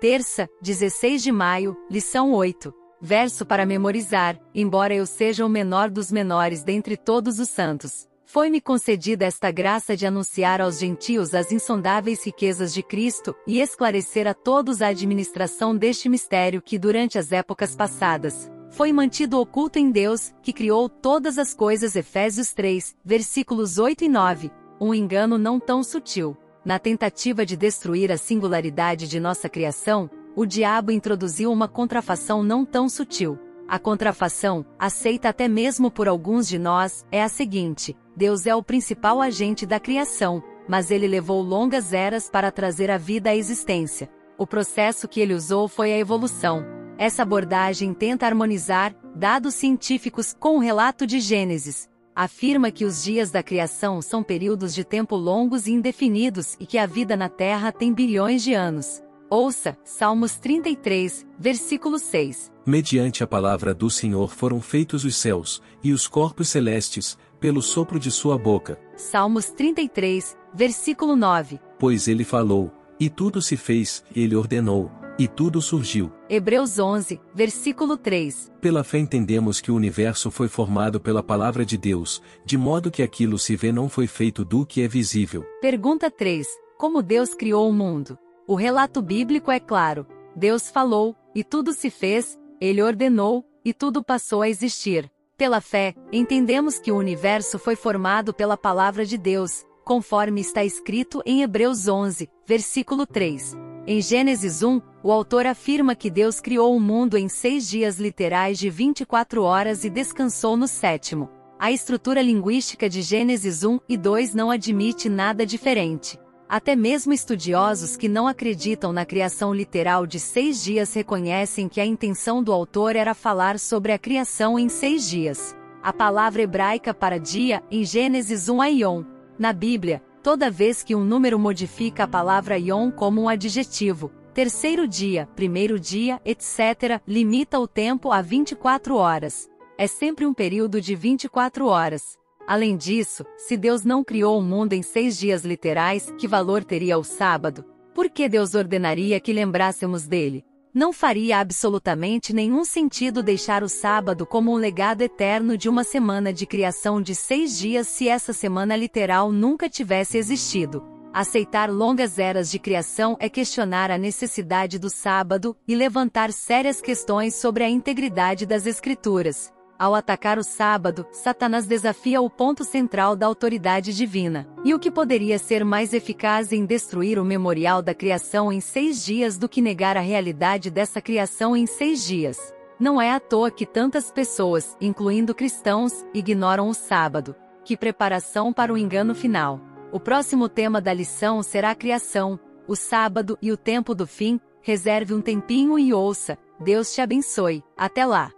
Terça, 16 de maio, lição 8. Verso para memorizar, embora eu seja o menor dos menores dentre todos os santos. Foi-me concedida esta graça de anunciar aos gentios as insondáveis riquezas de Cristo e esclarecer a todos a administração deste mistério que durante as épocas passadas foi mantido oculto em Deus, que criou todas as coisas Efésios 3, versículos 8 e 9. Um engano não tão sutil. Na tentativa de destruir a singularidade de nossa criação, o diabo introduziu uma contrafação não tão sutil. A contrafação, aceita até mesmo por alguns de nós, é a seguinte: Deus é o principal agente da criação, mas ele levou longas eras para trazer a vida à existência. O processo que ele usou foi a evolução. Essa abordagem tenta harmonizar dados científicos com o relato de Gênesis. Afirma que os dias da criação são períodos de tempo longos e indefinidos e que a vida na Terra tem bilhões de anos. Ouça, Salmos 33, versículo 6. Mediante a palavra do Senhor foram feitos os céus, e os corpos celestes, pelo sopro de sua boca. Salmos 33, versículo 9. Pois ele falou, e tudo se fez, ele ordenou, e tudo surgiu. Hebreus 11, versículo 3. Pela fé entendemos que o universo foi formado pela palavra de Deus, de modo que aquilo se vê não foi feito do que é visível. Pergunta 3. Como Deus criou o mundo? O relato bíblico é claro. Deus falou, e tudo se fez, ele ordenou, e tudo passou a existir. Pela fé, entendemos que o universo foi formado pela palavra de Deus, conforme está escrito em Hebreus 11, versículo 3. Em Gênesis 1, o autor afirma que Deus criou o mundo em seis dias literais de 24 horas e descansou no sétimo. A estrutura linguística de Gênesis 1 e 2 não admite nada diferente. Até mesmo estudiosos que não acreditam na criação literal de seis dias reconhecem que a intenção do autor era falar sobre a criação em seis dias. A palavra hebraica para dia, em Gênesis 1 é Yom. Na Bíblia, toda vez que um número modifica a palavra Yom como um adjetivo, terceiro dia, primeiro dia, etc., limita o tempo a 24 horas. É sempre um período de 24 horas. Além disso, se Deus não criou o mundo em seis dias literais, que valor teria o sábado? Por que Deus ordenaria que lembrássemos dele? Não faria absolutamente nenhum sentido deixar o sábado como um legado eterno de uma semana de criação de seis dias se essa semana literal nunca tivesse existido. Aceitar longas eras de criação é questionar a necessidade do sábado e levantar sérias questões sobre a integridade das Escrituras. Ao atacar o sábado, Satanás desafia o ponto central da autoridade divina. E o que poderia ser mais eficaz em destruir o memorial da criação em seis dias do que negar a realidade dessa criação em seis dias? Não é à toa que tantas pessoas, incluindo cristãos, ignoram o sábado. Que preparação para o engano final! O próximo tema da lição será a criação, o sábado e o tempo do fim. Reserve um tempinho e ouça. Deus te abençoe. Até lá!